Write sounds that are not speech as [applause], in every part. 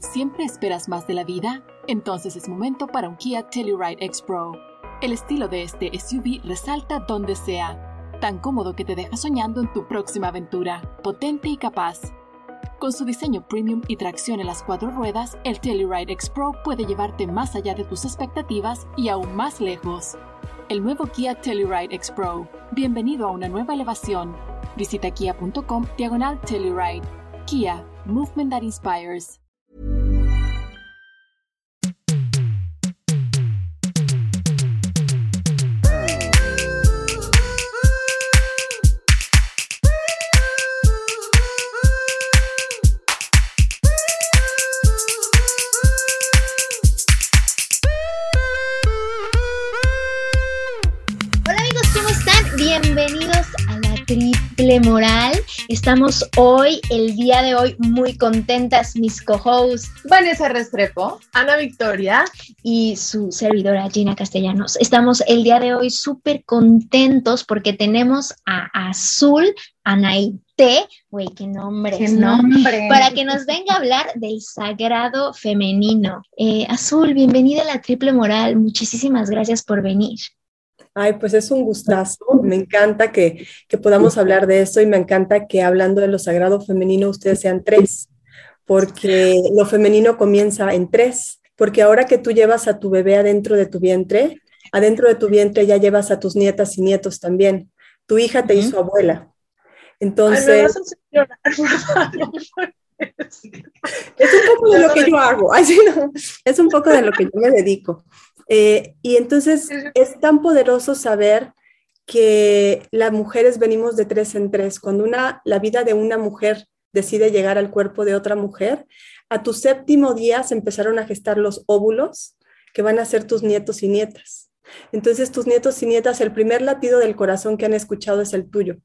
¿Siempre esperas más de la vida? Entonces es momento para un Kia Telluride X Pro. El estilo de este SUV resalta donde sea, tan cómodo que te deja soñando en tu próxima aventura, potente y capaz. Con su diseño premium y tracción en las cuatro ruedas, el Telluride X Pro puede llevarte más allá de tus expectativas y aún más lejos. El nuevo Kia Telluride X Pro. Bienvenido a una nueva elevación. Visita kia.com diagonal Telluride. Kia, movement that inspires. Triple Moral. Estamos hoy, el día de hoy, muy contentas, mis co-hosts Vanessa Restrepo, Ana Victoria y su servidora Gina Castellanos. Estamos el día de hoy súper contentos porque tenemos a Azul Anaite, güey, qué nombre, ¿Qué nombre? Para que nos venga a hablar del sagrado femenino. Eh, Azul, bienvenida a la Triple Moral. Muchísimas gracias por venir. Ay, pues es un gustazo. Me encanta que, que, podamos hablar de esto y me encanta que hablando de lo sagrado femenino ustedes sean tres, porque lo femenino comienza en tres, porque ahora que tú llevas a tu bebé adentro de tu vientre, adentro de tu vientre ya llevas a tus nietas y nietos también. Tu hija te uh -huh. hizo abuela. Entonces... Ay, es un poco de lo que yo hago, Ay, sí, no. es un poco de lo que yo me dedico. Eh, y entonces es tan poderoso saber que las mujeres venimos de tres en tres. Cuando una, la vida de una mujer decide llegar al cuerpo de otra mujer, a tu séptimo día se empezaron a gestar los óvulos que van a ser tus nietos y nietas. Entonces tus nietos y nietas, el primer latido del corazón que han escuchado es el tuyo.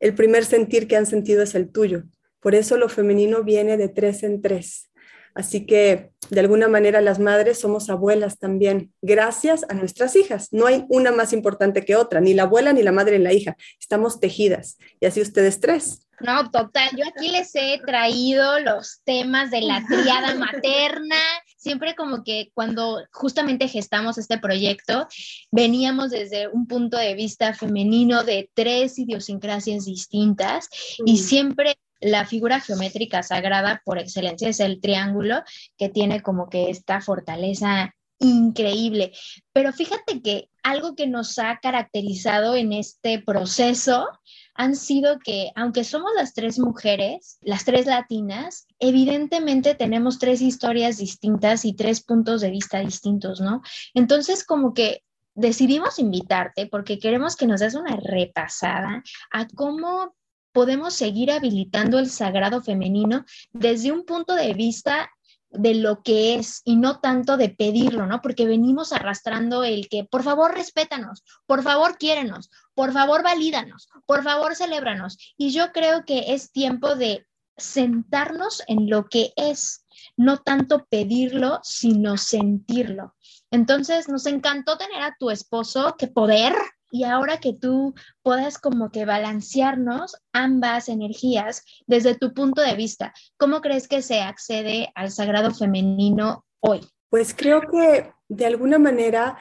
El primer sentir que han sentido es el tuyo. Por eso lo femenino viene de tres en tres. Así que de alguna manera las madres somos abuelas también, gracias a nuestras hijas. No hay una más importante que otra, ni la abuela, ni la madre, ni la hija. Estamos tejidas. Y así ustedes tres. No, total. Yo aquí les he traído los temas de la triada [laughs] materna. Siempre como que cuando justamente gestamos este proyecto, veníamos desde un punto de vista femenino de tres idiosincrasias distintas mm. y siempre la figura geométrica sagrada por excelencia es el triángulo, que tiene como que esta fortaleza increíble. Pero fíjate que algo que nos ha caracterizado en este proceso han sido que, aunque somos las tres mujeres, las tres latinas, evidentemente tenemos tres historias distintas y tres puntos de vista distintos, ¿no? Entonces, como que decidimos invitarte porque queremos que nos des una repasada a cómo podemos seguir habilitando el sagrado femenino desde un punto de vista de lo que es y no tanto de pedirlo, ¿no? Porque venimos arrastrando el que, por favor, respétanos, por favor, quiérenos, por favor, valídanos, por favor, celébranos. Y yo creo que es tiempo de sentarnos en lo que es, no tanto pedirlo, sino sentirlo. Entonces, nos encantó tener a tu esposo, qué poder, y ahora que tú puedas como que balancearnos ambas energías desde tu punto de vista, ¿cómo crees que se accede al sagrado femenino hoy? Pues creo que de alguna manera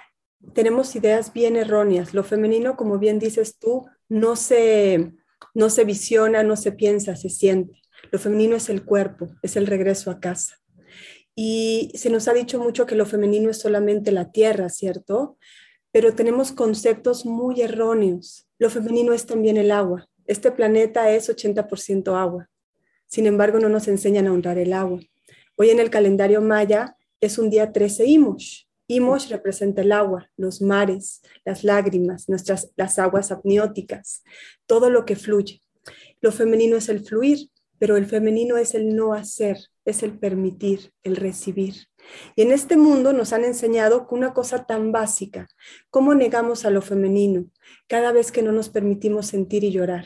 tenemos ideas bien erróneas. Lo femenino, como bien dices tú, no se, no se visiona, no se piensa, se siente. Lo femenino es el cuerpo, es el regreso a casa. Y se nos ha dicho mucho que lo femenino es solamente la tierra, ¿cierto? Pero tenemos conceptos muy erróneos. Lo femenino es también el agua. Este planeta es 80% agua. Sin embargo, no nos enseñan a honrar el agua. Hoy en el calendario maya es un día 13 Imosh. Imosh representa el agua, los mares, las lágrimas, nuestras, las aguas apnióticas, todo lo que fluye. Lo femenino es el fluir, pero el femenino es el no hacer, es el permitir, el recibir. Y en este mundo nos han enseñado una cosa tan básica, cómo negamos a lo femenino cada vez que no nos permitimos sentir y llorar.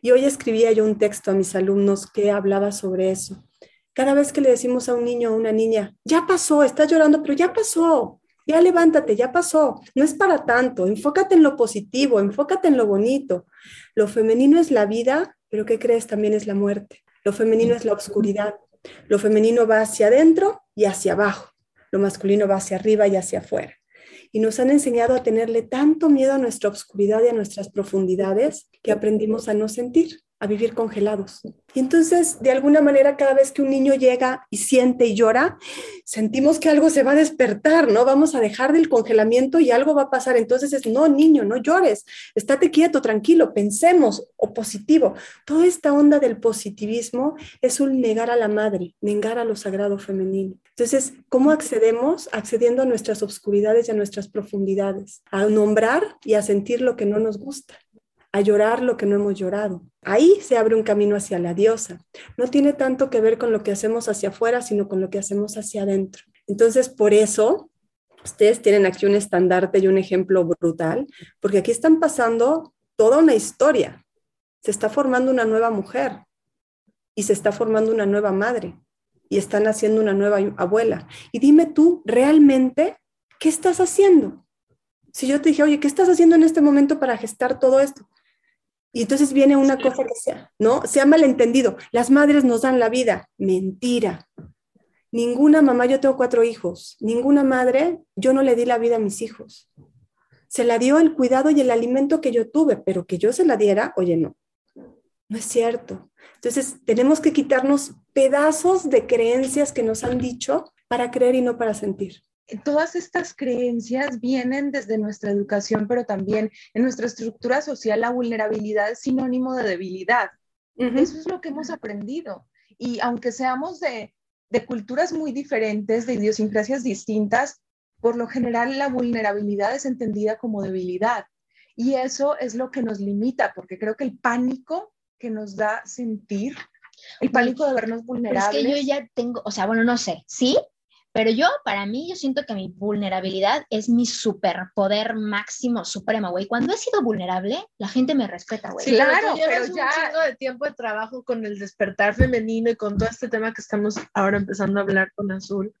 Y hoy escribía yo un texto a mis alumnos que hablaba sobre eso. Cada vez que le decimos a un niño o a una niña, ya pasó, estás llorando, pero ya pasó, ya levántate, ya pasó, no es para tanto, enfócate en lo positivo, enfócate en lo bonito. Lo femenino es la vida, pero ¿qué crees? También es la muerte. Lo femenino es la oscuridad, Lo femenino va hacia adentro y hacia abajo. Lo masculino va hacia arriba y hacia afuera. Y nos han enseñado a tenerle tanto miedo a nuestra oscuridad y a nuestras profundidades que aprendimos a no sentir a vivir congelados. Y entonces, de alguna manera, cada vez que un niño llega y siente y llora, sentimos que algo se va a despertar, ¿no? Vamos a dejar del congelamiento y algo va a pasar. Entonces es, no, niño, no llores, estate quieto, tranquilo, pensemos, o positivo. Toda esta onda del positivismo es un negar a la madre, negar a lo sagrado femenino. Entonces, ¿cómo accedemos? Accediendo a nuestras obscuridades y a nuestras profundidades, a nombrar y a sentir lo que no nos gusta a llorar lo que no hemos llorado. Ahí se abre un camino hacia la diosa. No tiene tanto que ver con lo que hacemos hacia afuera, sino con lo que hacemos hacia adentro. Entonces, por eso, ustedes tienen aquí un estandarte y un ejemplo brutal, porque aquí están pasando toda una historia. Se está formando una nueva mujer y se está formando una nueva madre y están haciendo una nueva abuela. Y dime tú, ¿realmente qué estás haciendo? Si yo te dije, oye, ¿qué estás haciendo en este momento para gestar todo esto? Y entonces viene una cosa que sea, ¿no? Se ha malentendido. Las madres nos dan la vida. Mentira. Ninguna mamá, yo tengo cuatro hijos, ninguna madre, yo no le di la vida a mis hijos. Se la dio el cuidado y el alimento que yo tuve, pero que yo se la diera, oye, no. No es cierto. Entonces, tenemos que quitarnos pedazos de creencias que nos han dicho para creer y no para sentir todas estas creencias vienen desde nuestra educación, pero también en nuestra estructura social la vulnerabilidad es sinónimo de debilidad. Eso es lo que hemos aprendido. Y aunque seamos de, de culturas muy diferentes, de idiosincrasias distintas, por lo general la vulnerabilidad es entendida como debilidad. Y eso es lo que nos limita, porque creo que el pánico que nos da sentir, el pánico de vernos vulnerables. es que yo ya tengo, o sea, bueno, no sé, sí, pero yo, para mí, yo siento que mi vulnerabilidad es mi superpoder máximo, supremo, güey. Cuando he sido vulnerable, la gente me respeta, güey. claro, pero ya... un chingo de tiempo de trabajo con el despertar femenino y con todo este tema que estamos ahora empezando a hablar con Azul,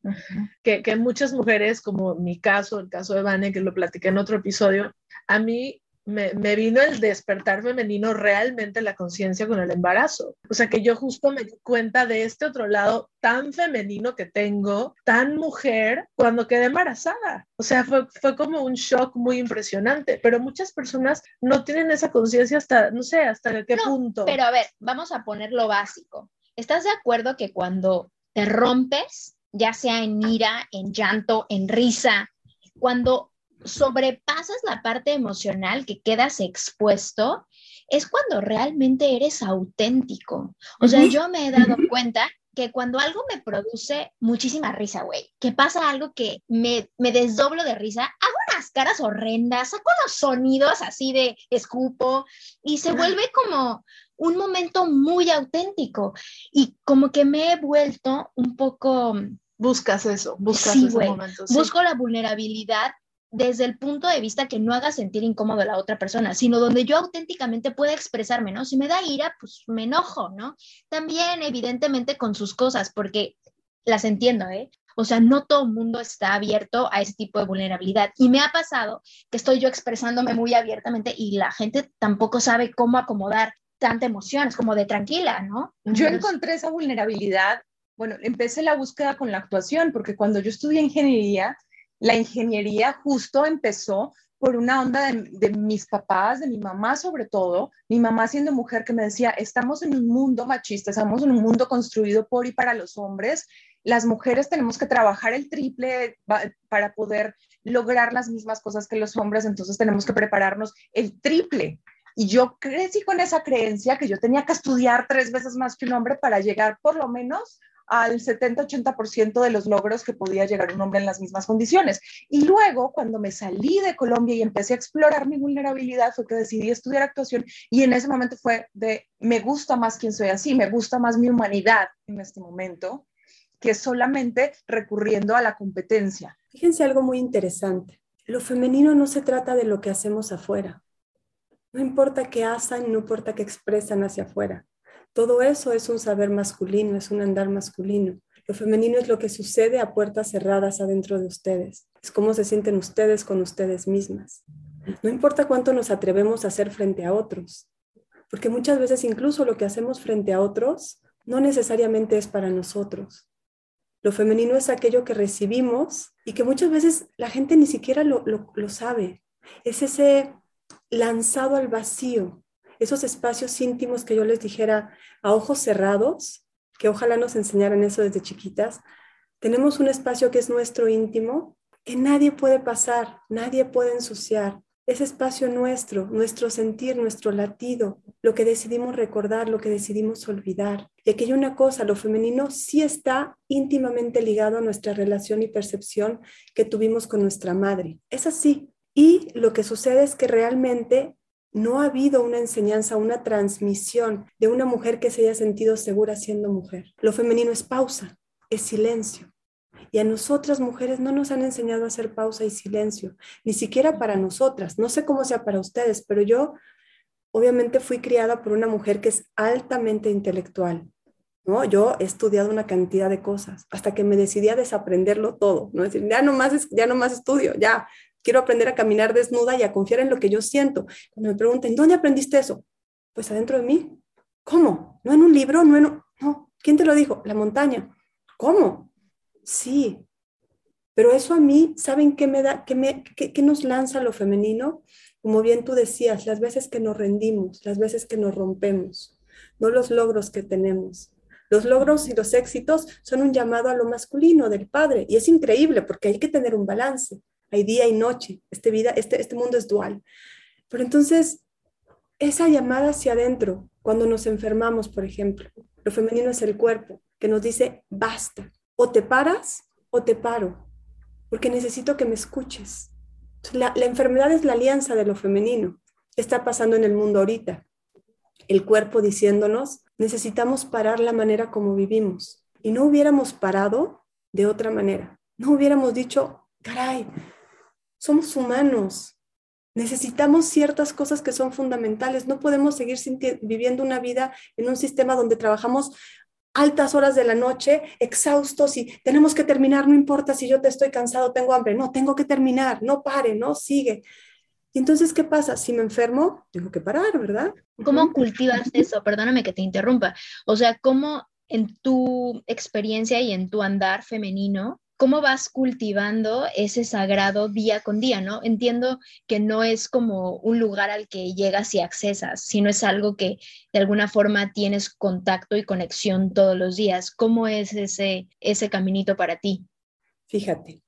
que, que muchas mujeres, como mi caso, el caso de Vane, que lo platiqué en otro episodio, a mí me, vino el despertar femenino realmente la conciencia con el embarazo. O sea que yo justo me di cuenta de este otro lado tan femenino que tengo, tan mujer, cuando quedé embarazada. O sea, fue, fue como un shock muy impresionante, pero muchas personas no tienen esa conciencia hasta, no sé, hasta qué punto. Pero a ver, vamos a poner lo básico. ¿Estás de acuerdo que cuando te rompes, ya sea en ira, en llanto, en risa, cuando sobrepasas la parte emocional que quedas expuesto, es cuando realmente eres auténtico. O sea, yo me he dado cuenta que cuando algo me produce muchísima risa, güey, que pasa algo que me, me desdoblo de risa, hago unas caras horrendas, saco los sonidos así de escupo y se vuelve como un momento muy auténtico y como que me he vuelto un poco... Buscas eso, buscas ese momento. Busco la vulnerabilidad desde el punto de vista que no haga sentir incómodo a la otra persona, sino donde yo auténticamente pueda expresarme, ¿no? Si me da ira, pues me enojo, ¿no? También, evidentemente, con sus cosas, porque las entiendo, ¿eh? O sea, no todo el mundo está abierto a ese tipo de vulnerabilidad. Y me ha pasado que estoy yo expresándome muy abiertamente y la gente tampoco sabe cómo acomodar tanta emoción, es como de tranquila, ¿no? Yo encontré esa vulnerabilidad, bueno, empecé la búsqueda con la actuación, porque cuando yo estudié ingeniería, la ingeniería justo empezó por una onda de, mis papás, de mi mamá sobre todo, mi mamá siendo mujer que me decía, estamos en un mundo machista, estamos en un mundo construido por y para los hombres, las mujeres tenemos que trabajar el triple para poder lograr las mismas cosas que los hombres, entonces tenemos que prepararnos el triple. Y yo crecí con esa creencia que yo tenía que estudiar tres veces más que un hombre para llegar por lo menos al 70-80% de los logros que podía llegar un hombre en las mismas condiciones. Y luego, cuando me salí de Colombia y empecé a explorar mi vulnerabilidad, fue que decidí estudiar actuación y en ese momento fue de, me gusta más quien soy así, me gusta más mi humanidad en este momento, que solamente recurriendo a la competencia. Fíjense algo muy interesante. Lo femenino no se trata de lo que hacemos afuera. No importa qué hacen, no importa qué expresan hacia afuera. Todo eso es un saber masculino, es un andar masculino. Lo femenino es lo que sucede a puertas cerradas adentro de ustedes. Es cómo se sienten ustedes con ustedes mismas. No importa cuánto nos atrevemos a hacer frente a otros, porque muchas veces incluso lo que hacemos frente a otros no necesariamente es para nosotros. Lo femenino es aquello que recibimos y que muchas veces la gente ni siquiera lo, lo sabe. Es ese lanzado al vacío, esos espacios íntimos que yo les dijera a ojos cerrados, que ojalá nos enseñaran eso desde chiquitas. Tenemos un espacio que es nuestro íntimo, que nadie puede pasar, nadie puede ensuciar. Ese espacio nuestro, nuestro sentir, nuestro latido, lo que decidimos recordar, lo que decidimos olvidar. Y aquí hay una cosa, lo femenino sí está íntimamente ligado a nuestra relación y percepción que tuvimos con nuestra madre. Es así. Y lo que sucede es que realmente no ha habido una enseñanza, una transmisión de una mujer que se haya sentido segura siendo mujer. Lo femenino es pausa, es silencio. Y a nosotras mujeres no nos han enseñado a hacer pausa y silencio, ni siquiera para nosotras. No sé cómo sea para ustedes, pero yo obviamente fui criada por una mujer que es altamente intelectual. ¿no? Yo he estudiado una cantidad de cosas hasta que me decidí a desaprenderlo todo, ¿no? Es decir, ya no más, ya no más estudio, ya quiero aprender a caminar desnuda y a confiar en lo que yo siento. Cuando me preguntan, ¿dónde aprendiste eso? Pues adentro de mí. ¿Cómo? ¿No en un libro? ¿No en No. ¿Quién te lo dijo? La montaña. ¿Cómo? Sí. Pero eso a mí, ¿saben qué me da, qué, me, qué nos lanza lo femenino? Como bien tú decías, las veces que nos rendimos, las veces que nos rompemos, no los logros que tenemos. Los logros y los éxitos son un llamado a lo masculino del padre y es increíble porque hay que tener un balance hay día y noche, este, vida, este, este mundo es dual. Pero entonces, esa llamada hacia adentro, cuando nos enfermamos, por ejemplo, lo femenino es el cuerpo, que nos dice, basta, o te paras o te paro, porque necesito que me escuches. La, la enfermedad es la alianza de lo femenino. Está pasando en el mundo ahorita. El cuerpo diciéndonos, necesitamos parar la manera como vivimos. Y no hubiéramos parado de otra manera. No hubiéramos dicho, caray, somos humanos. Necesitamos ciertas cosas que son fundamentales. No podemos seguir viviendo una vida en un sistema donde trabajamos altas horas de la noche, exhaustos y tenemos que terminar, no importa si yo te estoy cansado, tengo hambre, no, tengo que terminar, no pare, no, sigue. Y entonces, ¿qué pasa? Si me enfermo, tengo que parar, ¿verdad? ¿Cómo cultivas eso? Perdóname que te interrumpa. O sea, ¿cómo en tu experiencia y en tu andar femenino cómo vas cultivando ese sagrado día con día, ¿no? Entiendo que no es como un lugar al que llegas y accesas, sino es algo que de alguna forma tienes contacto y conexión todos los días. ¿Cómo es ese, ese caminito para ti? Fíjate,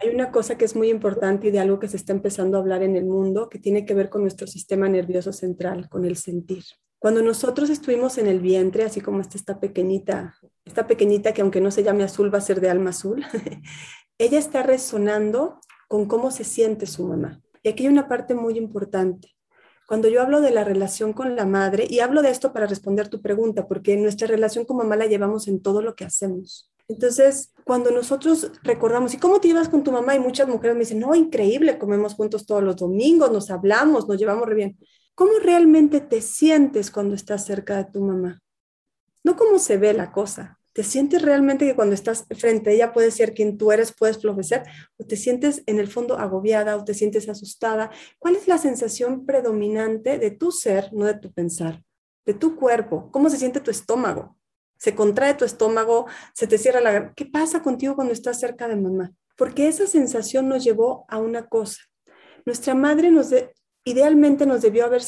hay una cosa que es muy importante y de algo que se está empezando a hablar en el mundo que tiene que ver con nuestro sistema nervioso central, con el sentir. Cuando nosotros estuvimos en el vientre, así como está esta pequeñita, esta pequeñita que aunque no se llame azul va a ser de alma azul, [laughs] ella está resonando con cómo se siente su mamá. Y aquí hay una parte muy importante. Cuando yo hablo de la relación con la madre, y hablo de esto para responder tu pregunta, porque nuestra relación con mamá la llevamos en todo lo que hacemos. Entonces, cuando nosotros recordamos, ¿y cómo te llevas con tu mamá? Y muchas mujeres me dicen, no, increíble, comemos juntos todos los domingos, nos hablamos, nos llevamos bien. ¿Cómo realmente te sientes cuando estás cerca de tu mamá? No cómo se ve la cosa. ¿Te sientes realmente que cuando estás frente a ella puede ser quien tú eres, puedes florecer? ¿O te sientes en el fondo agobiada o te sientes asustada? ¿Cuál es la sensación predominante de tu ser, no de tu pensar? De tu cuerpo. ¿Cómo se siente tu estómago? ¿Se contrae tu estómago? ¿Se te cierra la... ¿Qué pasa contigo cuando estás cerca de mamá? Porque esa sensación nos llevó a una cosa. Nuestra madre nos, idealmente nos debió haber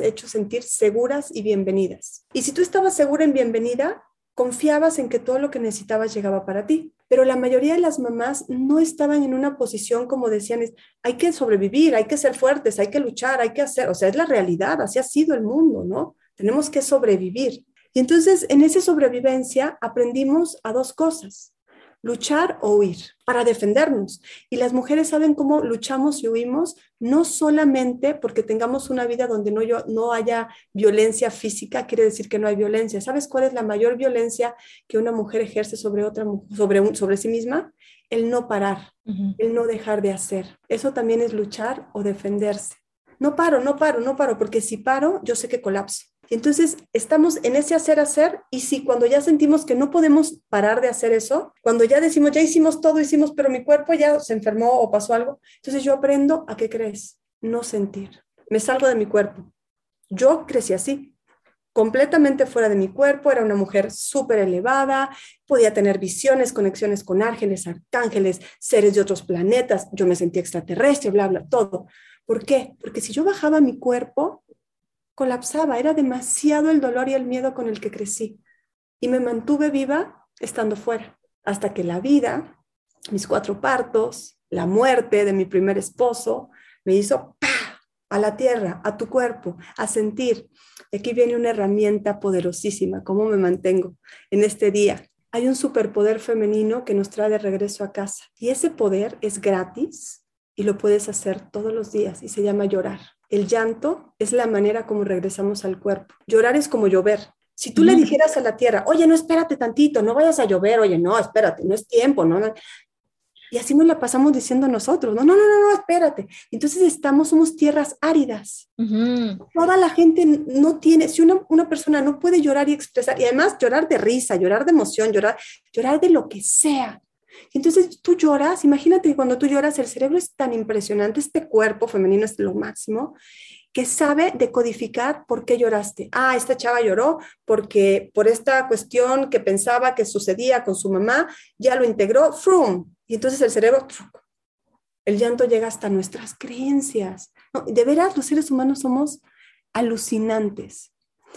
hecho sentir seguras y bienvenidas. Y si tú estabas segura y bienvenida, confiabas en que todo lo que necesitabas llegaba para ti. Pero la mayoría de las mamás no estaban en una posición como decían, hay que sobrevivir, hay que ser fuertes, hay que luchar, hay que hacer, o sea, es la realidad, así ha sido el mundo, ¿no? Tenemos que sobrevivir. Y entonces en esa sobrevivencia aprendimos a dos cosas luchar o huir para defendernos. Y las mujeres saben cómo luchamos y huimos, no solamente porque tengamos una vida donde no, no haya violencia física, quiere decir que no hay violencia. ¿Sabes cuál es la mayor violencia que una mujer ejerce sobre otra sobre, sobre sí misma? El no parar, el no dejar de hacer. Eso también es luchar o defenderse. No paro, no paro, no paro, porque si paro, yo sé que colapso. Entonces, estamos en ese hacer, hacer, y si cuando ya sentimos que no podemos parar de hacer eso, cuando ya decimos, ya hicimos todo, hicimos, pero mi cuerpo ya se enfermó o pasó algo, entonces yo aprendo a qué crees, no sentir. Me salgo de mi cuerpo. Yo crecí así. completamente fuera de mi cuerpo, era una mujer súper elevada, podía tener visiones, conexiones con ángeles, arcángeles, seres de otros planetas, yo me sentía extraterrestre, bla, bla, todo. ¿Por qué? Porque si yo bajaba mi cuerpo, colapsaba, era demasiado el dolor y el miedo con el que crecí. Y me mantuve viva estando fuera, hasta que la vida, mis cuatro partos, la muerte de mi primer esposo, me hizo a la tierra, a tu cuerpo, a sentir. Aquí viene una herramienta poderosísima, cómo me mantengo en este día. Hay un superpoder femenino que nos trae de regreso a casa y ese poder es gratis y lo puedes hacer todos los días y se llama llorar. El llanto es la manera como regresamos al cuerpo. Llorar es como llover. Si tú le dijeras a la tierra, oye, no espérate tantito, no vayas a llover, oye, no, espérate, no es tiempo, no, no. Y así nos la pasamos diciendo nosotros, no, no, no, no, espérate. Entonces estamos, somos tierras áridas. Toda la gente no tiene, si una, una, persona no puede llorar y expresar, y además llorar de risa, llorar de emoción, llorar, llorar de lo que sea. Y entonces tú lloras, imagínate que cuando tú lloras el cerebro es tan impresionante, este cuerpo femenino es lo máximo, que sabe decodificar por qué lloraste. Ah, esta chava lloró porque por esta cuestión que pensaba que sucedía con su mamá, ya lo integró, frum, y entonces el cerebro, el llanto llega hasta nuestras creencias. de veras, los seres humanos somos alucinantes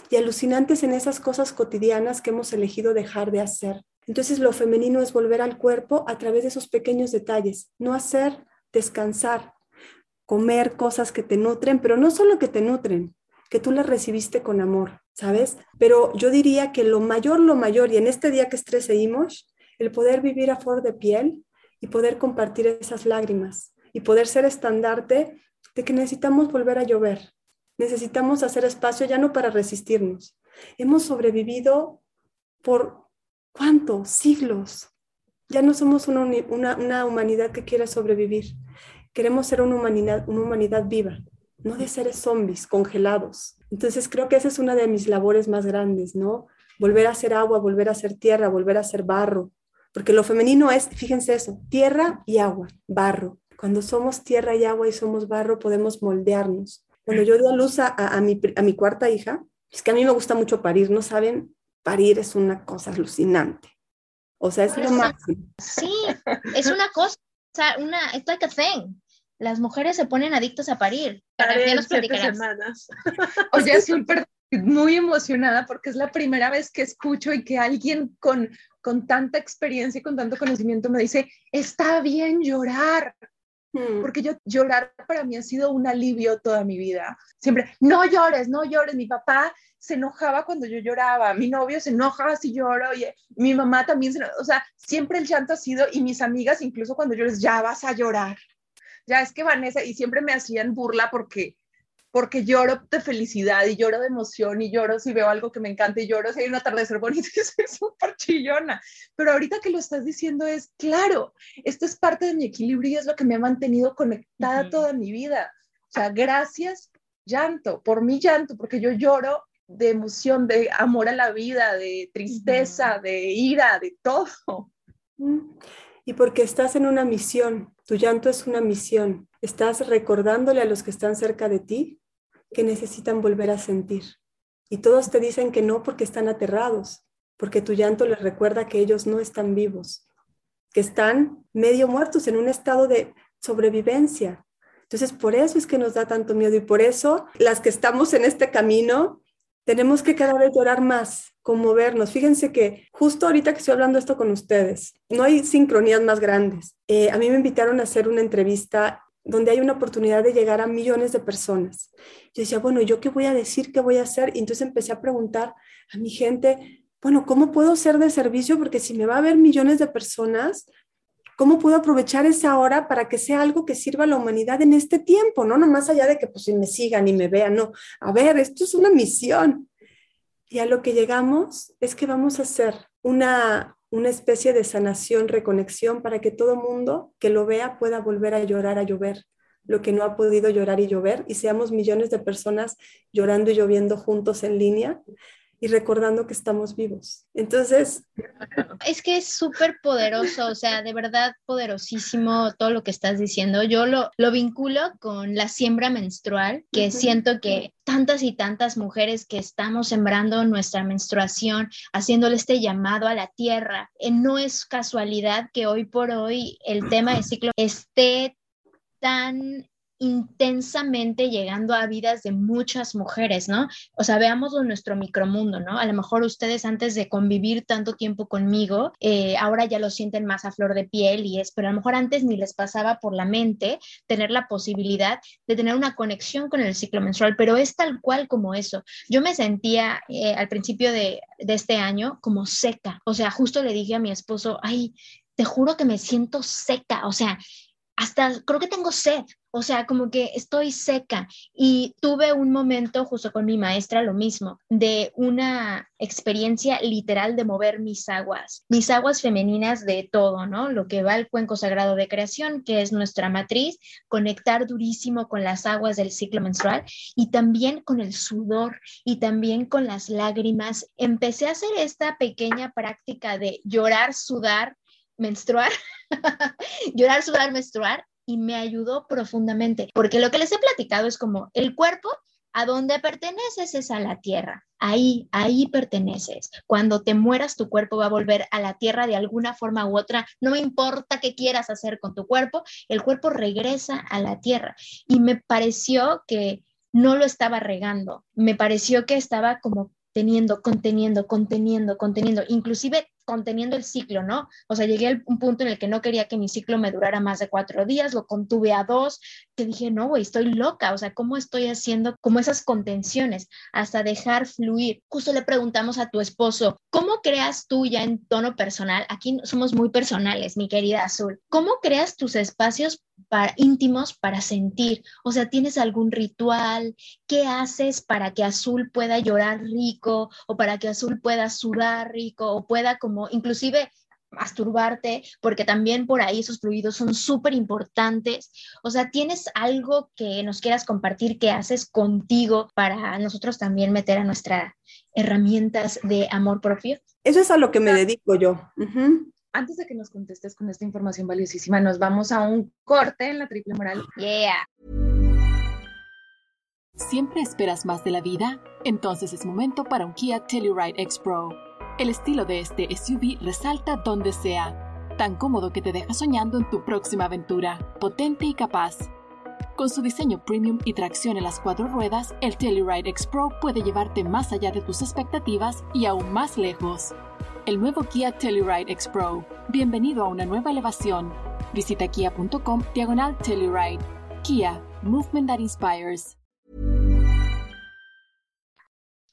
y alucinantes en esas cosas cotidianas que hemos elegido dejar de hacer. Entonces lo femenino es volver al cuerpo a través de esos pequeños detalles, no hacer, descansar, comer cosas que te nutren, pero no solo que te nutren, que tú las recibiste con amor, ¿sabes? Pero yo diría que lo mayor, lo mayor, y en este día que estreseímos, el poder vivir a flor de piel, y poder compartir esas lágrimas y poder ser estandarte de que necesitamos volver a llover. Necesitamos hacer espacio ya no para resistirnos. Hemos sobrevivido por cuántos siglos. Ya no somos una, una, humanidad que quiera sobrevivir. Queremos ser una humanidad, una humanidad viva, no de seres zombies congelados. Entonces creo que esa es una de mis labores más grandes, ¿no? Volver a ser agua, volver a ser tierra, volver a ser barro, porque lo femenino es, fíjense eso, tierra y agua, barro. Cuando somos tierra y agua y somos barro, podemos moldearnos. Cuando yo di a luz a, mi, a mi cuarta hija, es que a mí me gusta mucho parir, ¿no saben? Parir es una cosa alucinante. O sea, es lo máximo. Sí, es una cosa, o sea, una, it's like a thing. Las mujeres se ponen adictas a parir. Para ya nos platicarás. O sea, súper muy emocionada porque es la primera vez que escucho y que alguien con, con tanta experiencia y con tanto conocimiento me dice, está bien llorar. Hmm. Porque yo llorar para mí ha sido un alivio toda mi vida. Siempre, no llores, no llores. Mi papá se enojaba cuando yo lloraba, mi novio se enoja si lloro, y mi mamá también se o sea, siempre el llanto ha sido, y mis amigas incluso cuando llores, ya vas a llorar. Ya es que Vanessa, y siempre me hacían burla porque porque lloro de felicidad y lloro de emoción y lloro si veo algo que me encanta y lloro si hay un atardecer bonito y [laughs] soy súper chillona. Pero ahorita que lo estás diciendo es, claro, esto es parte de mi equilibrio y es lo que me ha mantenido conectada toda mi vida. O sea, gracias, llanto, por mi llanto, porque yo lloro de emoción, de amor a la vida, de tristeza, de ira, de todo. Y porque estás en una misión, tu llanto es una misión. Estás recordándole a los que están cerca de ti que necesitan volver a sentir. Y todos te dicen que no porque están aterrados, porque tu llanto les recuerda que ellos no están vivos, que están medio muertos en un estado de sobrevivencia. Entonces, por eso es que nos da tanto miedo y por eso las que estamos en este camino tenemos que cada vez llorar más, conmovernos. Fíjense que justo ahorita que estoy hablando esto con ustedes, no hay sincronías más grandes. Eh, a mí me invitaron a hacer una entrevista donde hay una oportunidad de llegar a millones de personas. Yo decía, bueno, ¿yo qué voy a decir? ¿Qué voy a hacer? Y entonces empecé a preguntar a mi gente, bueno, ¿cómo puedo ser de servicio? Porque si me va a ver millones de personas, ¿cómo puedo aprovechar esa hora para que sea algo que sirva a la humanidad en este tiempo? No, no más allá de que pues me sigan y me vean, no. A ver, esto es una misión. Y a lo que llegamos es que vamos a hacer una, una especie de sanación, reconexión para que todo mundo que lo vea pueda volver a llorar, a llover, lo que no ha podido llorar y llover, y seamos millones de personas llorando y lloviendo juntos en línea. Y recordando que estamos vivos. Entonces... Es que es súper poderoso, o sea, de verdad poderosísimo todo lo que estás diciendo. Yo lo, lo vinculo con la siembra menstrual, que siento que tantas y tantas mujeres que estamos sembrando nuestra menstruación, haciéndole este llamado a la tierra, eh, no es casualidad que hoy por hoy el tema del ciclo esté tan intensamente llegando a vidas de muchas mujeres, ¿no? O sea, veámoslo en nuestro micromundo, ¿no? A lo mejor ustedes antes de convivir tanto tiempo conmigo, eh, ahora ya lo sienten más a flor de piel y es, pero a lo mejor antes ni les pasaba por la mente tener la posibilidad de tener una conexión con el ciclo menstrual, pero es tal cual como eso. Yo me sentía eh, al principio de, de este año como seca, o sea, justo le dije a mi esposo, ay, te juro que me siento seca, o sea, hasta creo que tengo sed, o sea, como que estoy seca y tuve un momento justo con mi maestra, lo mismo, de una experiencia literal de mover mis aguas, mis aguas femeninas de todo, ¿no? Lo que va al cuenco sagrado de creación, que es nuestra matriz, conectar durísimo con las aguas del ciclo menstrual y también con el sudor y también con las lágrimas. Empecé a hacer esta pequeña práctica de llorar, sudar, menstruar, [laughs] [laughs] llorar, sudar, menstruar, y me ayudó profundamente, porque lo que les he platicado es como el cuerpo a donde perteneces es a la tierra. Ahí, ahí perteneces. Cuando te mueras, tu cuerpo va a volver a la tierra de alguna forma u otra. No importa qué quieras hacer con tu cuerpo, el cuerpo regresa a la tierra. Y me pareció que no lo estaba regando. Me pareció que estaba como teniendo, conteniendo, conteniendo, conteniendo, inclusive conteniendo el ciclo, ¿no? O sea, llegué a un punto en el que no quería que mi ciclo me durara más de cuatro días, lo contuve a dos, que dije, no, güey, estoy loca, o sea, ¿cómo estoy haciendo como esas contenciones hasta dejar fluir? Justo le preguntamos a tu esposo, ¿cómo creas tú ya en tono personal? Aquí somos muy personales, mi querida Azul. ¿Cómo creas tus espacios para, íntimos para sentir. O sea, ¿tienes algún ritual? ¿Qué haces para que Azul pueda llorar rico o para que Azul pueda sudar rico o pueda como inclusive masturbarte, porque también por ahí esos fluidos son súper importantes. O sea, ¿tienes algo que nos quieras compartir que haces contigo para nosotros también meter a nuestras herramientas de amor propio? Eso es a lo que me dedico yo antes de que nos contestes con esta información valiosísima, nos vamos a un corte en la triple moral. Yeah. ¿Siempre esperas más de la vida? Entonces es momento para un Kia Telluride X Pro. El estilo de este SUV resalta donde sea, tan cómodo que te deja soñando en tu próxima aventura, potente y capaz. Con su diseño premium y tracción en las cuatro ruedas, el Telluride X Pro puede llevarte más allá de tus expectativas y aún más lejos el nuevo Kia Telluride X Pro. Bienvenido a una nueva elevación. Visita kia.com diagonal Telluride. Kia, movement that inspires.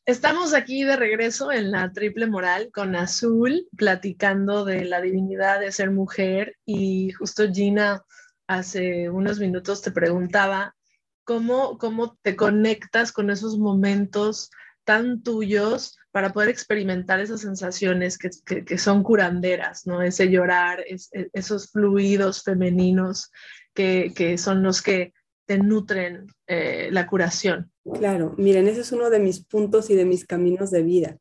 Estamos aquí de regreso en la triple moral con Azul, platicando de la divinidad de ser mujer y justo Gina hace unos minutos te preguntaba cómo, cómo te conectas con esos momentos tan tuyos para poder experimentar esas sensaciones que, son curanderas, ¿no? Ese llorar, e, esos fluidos femeninos que, son los que te nutren eh, la curación. Claro, miren, ese es uno de mis puntos y de mis caminos de vida.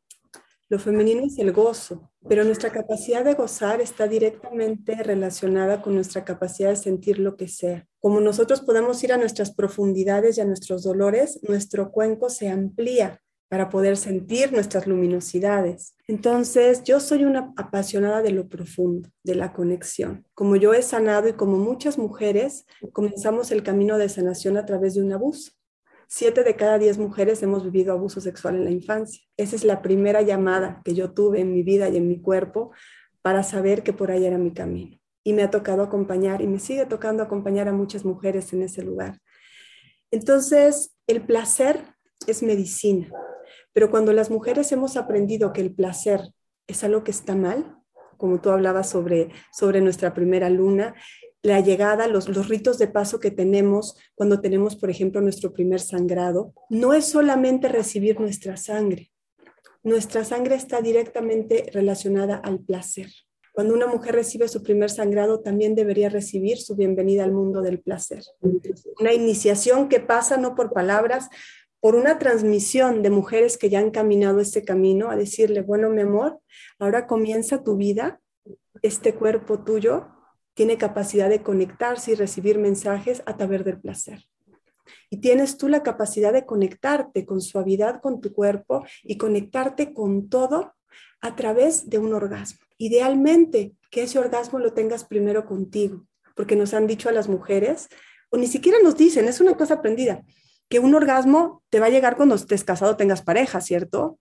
Lo femenino es el gozo, pero nuestra capacidad de gozar está directamente relacionada con nuestra capacidad de sentir lo que sea. Como nosotros podemos ir a nuestras profundidades y a nuestros dolores, nuestro cuenco se amplía para poder sentir nuestras luminosidades. Entonces, yo soy una apasionada de lo profundo, de la conexión. Como yo he sanado y como muchas mujeres, comenzamos el camino de sanación a través de un abuso. Siete de cada diez mujeres hemos vivido abuso sexual en la infancia. Esa es la primera llamada que yo tuve en mi vida y en mi cuerpo para saber que por ahí era mi camino. Y me ha tocado acompañar y me sigue tocando acompañar a muchas mujeres en ese lugar. Entonces, el placer es medicina. Pero cuando las mujeres hemos aprendido que el placer es algo que está mal, como tú hablabas sobre, sobre nuestra primera luna, la llegada, los, los ritos de paso que tenemos cuando tenemos, por ejemplo, nuestro primer sangrado, no es solamente recibir nuestra sangre. Nuestra sangre está directamente relacionada al placer. Cuando una mujer recibe su primer sangrado, también debería recibir su bienvenida al mundo del placer. Una iniciación que pasa no por palabras, por una transmisión de mujeres que ya han caminado este camino a decirle, bueno, mi amor, ahora comienza tu vida, este cuerpo tuyo tiene capacidad de conectarse y recibir mensajes a través del placer. Y tienes tú la capacidad de conectarte con suavidad con tu cuerpo y conectarte con todo a través de un orgasmo. Idealmente, que ese orgasmo lo tengas primero contigo, porque nos han dicho a las mujeres, o ni siquiera nos dicen, es una cosa aprendida, que un orgasmo te va a llegar cuando estés casado, tengas pareja, ¿cierto?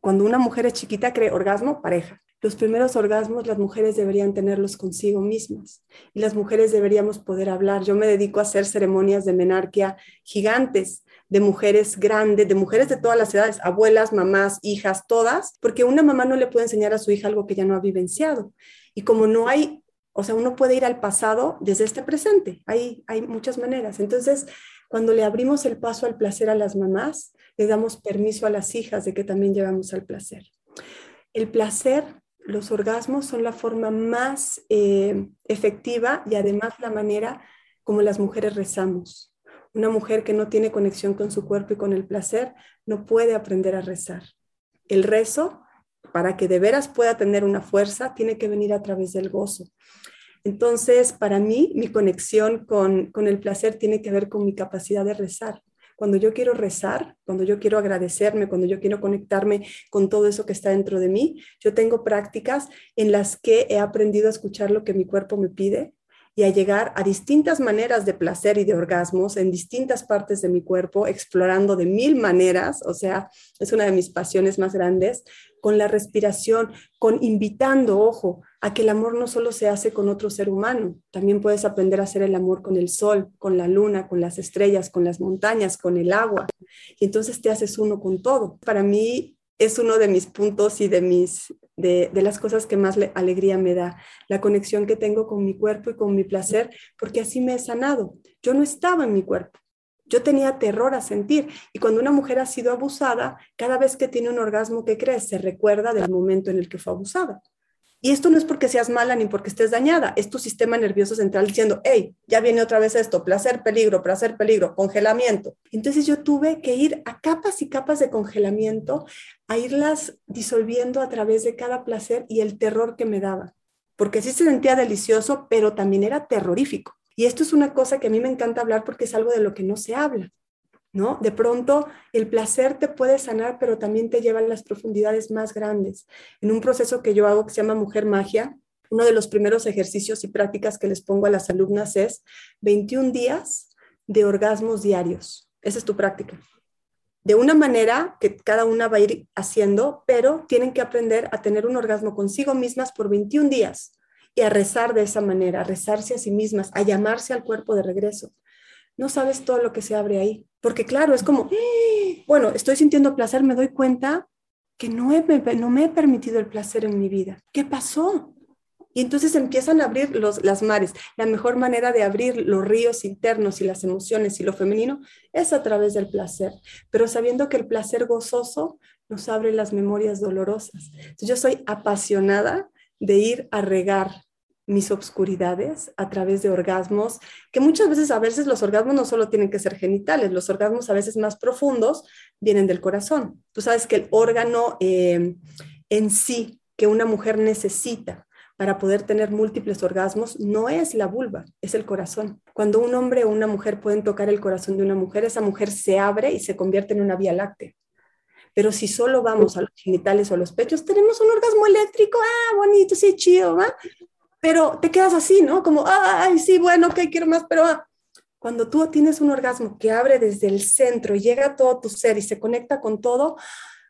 Cuando una mujer es chiquita, cree orgasmo, pareja. Los primeros orgasmos las mujeres deberían tenerlos consigo mismas y las mujeres deberíamos poder hablar. Yo me dedico a hacer ceremonias de menarquia gigantes, de mujeres grandes, de mujeres de todas las edades, abuelas, mamás, hijas, todas, porque una mamá no le puede enseñar a su hija algo que ya no ha vivenciado. Y como no hay, o sea, uno puede ir al pasado desde este presente, hay, hay muchas maneras. Entonces, cuando le abrimos el paso al placer a las mamás, le damos permiso a las hijas de que también llevamos al placer. El placer los orgasmos son la forma más eh, efectiva y además la manera como las mujeres rezamos. Una mujer que no tiene conexión con su cuerpo y con el placer no puede aprender a rezar. El rezo, para que de veras pueda tener una fuerza, tiene que venir a través del gozo. Entonces, para mí, mi conexión con, con el placer tiene que ver con mi capacidad de rezar. Cuando yo quiero rezar, cuando yo quiero agradecerme, cuando yo quiero conectarme con todo eso que está dentro de mí, yo tengo prácticas en las que he aprendido a escuchar lo que mi cuerpo me pide y a llegar a distintas maneras de placer y de orgasmos en distintas partes de mi cuerpo, explorando de mil maneras, o sea, es una de mis pasiones más grandes, con la respiración, con invitando, ojo, a que el amor no solo se hace con otro ser humano, también puedes aprender a hacer el amor con el sol, con la luna, con las estrellas, con las montañas, con el agua, y entonces te haces uno con todo. Para mí es uno de mis puntos y de, mis, de, de las cosas que más alegría me da, la conexión que tengo con mi cuerpo y con mi placer, porque así me he sanado. Yo no estaba en mi cuerpo, yo tenía terror a sentir y cuando una mujer ha sido abusada, cada vez que tiene un orgasmo que crees, se recuerda del momento en el que fue abusada. Y esto no es porque seas mala ni porque estés dañada, es tu sistema nervioso central diciendo, hey, ya viene otra vez esto, placer, peligro, placer, peligro, congelamiento. Entonces yo tuve que ir a capas y capas de congelamiento, a irlas disolviendo a través de cada placer y el terror que me daba, porque sí se sentía delicioso, pero también era terrorífico. Y esto es una cosa que a mí me encanta hablar porque es algo de lo que no se habla. De pronto el placer te puede sanar, pero también te lleva a las profundidades más grandes. En un proceso que yo hago que se llama Mujer Magia, uno de los primeros ejercicios y prácticas que les pongo a las alumnas es 21 días de orgasmos diarios. Esa es tu práctica. De una manera que cada una va a ir haciendo, pero tienen que aprender a tener un orgasmo consigo mismas por 21 días y a rezar de esa manera, a rezarse a sí mismas, a llamarse al cuerpo de regreso. No sabes todo lo que se abre ahí, porque claro, es como, ¡Ah! bueno, estoy sintiendo placer, me doy cuenta que no, no me he permitido el placer en mi vida. ¿Qué pasó? Y entonces empiezan a abrir los, las mares. La mejor manera de abrir los ríos internos y las emociones y lo femenino es a través del placer, pero sabiendo que el placer gozoso nos abre las memorias dolorosas. Yo soy apasionada de ir a regar mis obscuridades a través de orgasmos, que muchas veces, a veces los orgasmos no solo tienen que ser genitales, los orgasmos a veces más profundos vienen del corazón. Tú sabes que el órgano eh, en sí que una mujer necesita para poder tener múltiples orgasmos no es la vulva, es el corazón. Cuando un hombre o una mujer pueden tocar el corazón de una mujer, esa mujer se abre y se convierte en una vía láctea. Pero si solo vamos a los genitales o a los pechos, tenemos un orgasmo eléctrico, ah, bonito, sí, chido, ¿va? Pero te quedas así, ¿no? Como, ay, sí, bueno, ok, quiero más, pero ah. cuando tú tienes un orgasmo que abre desde el centro y llega a todo tu ser y se conecta con todo,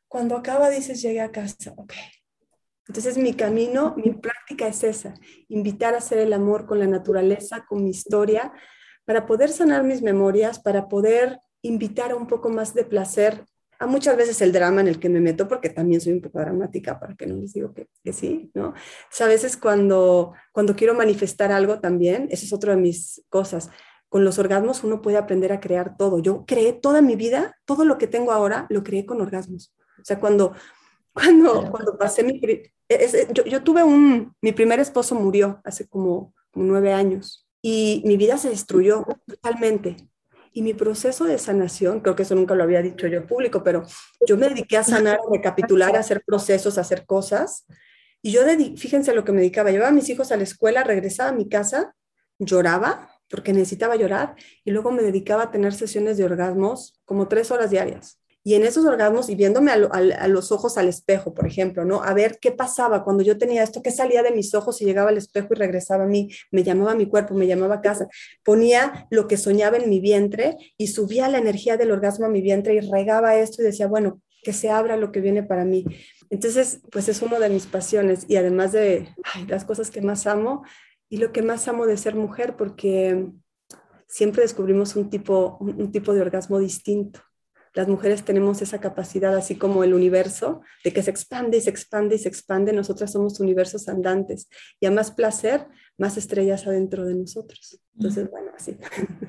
cuando acaba dices, llegué a casa, ok. Entonces mi camino, mi práctica es esa, invitar a hacer el amor con la naturaleza, con mi historia, para poder sanar mis memorias, para poder invitar a un poco más de placer a muchas veces el drama en el que me meto, porque también soy un poco dramática, para que no les digo que, sí, ¿no? a veces cuando, cuando quiero manifestar algo también, esa es otra de mis cosas. Con los orgasmos uno puede aprender a crear todo. Yo creé toda mi vida, todo lo que tengo ahora, lo creé con orgasmos. O sea, cuando, [laughs] cuando, cuando pasé mi... yo, yo, tuve un... Mi primer esposo murió hace como, como nueve años y mi vida se destruyó totalmente Y mi proceso de sanación, creo que eso nunca lo había dicho yo en público, pero yo me dediqué a sanar, a recapitular, a hacer procesos, a hacer cosas. Y yo, fíjense lo que me dedicaba, llevaba a mis hijos a la escuela, regresaba a mi casa, lloraba, porque necesitaba llorar, y luego me dedicaba a tener sesiones de orgasmos como tres horas diarias. Y en esos orgasmos y viéndome a, los ojos al espejo, por ejemplo, ¿no? A ver qué pasaba cuando yo tenía esto, qué salía de mis ojos y llegaba al espejo y regresaba a mí, me llamaba mi cuerpo, me llamaba casa, ponía lo que soñaba en mi vientre y subía la energía del orgasmo a mi vientre y regaba esto y decía, bueno, que se abra lo que viene para mí. Entonces, pues es una de mis pasiones y además de las cosas que más amo y lo que más amo de ser mujer, porque siempre descubrimos un tipo, un tipo de orgasmo distinto las mujeres tenemos esa capacidad, así como el universo, de que se expande y se expande y se expande. Nosotras somos universos andantes y a más placer, más estrellas adentro de nosotros. Entonces, bueno, así. [laughs]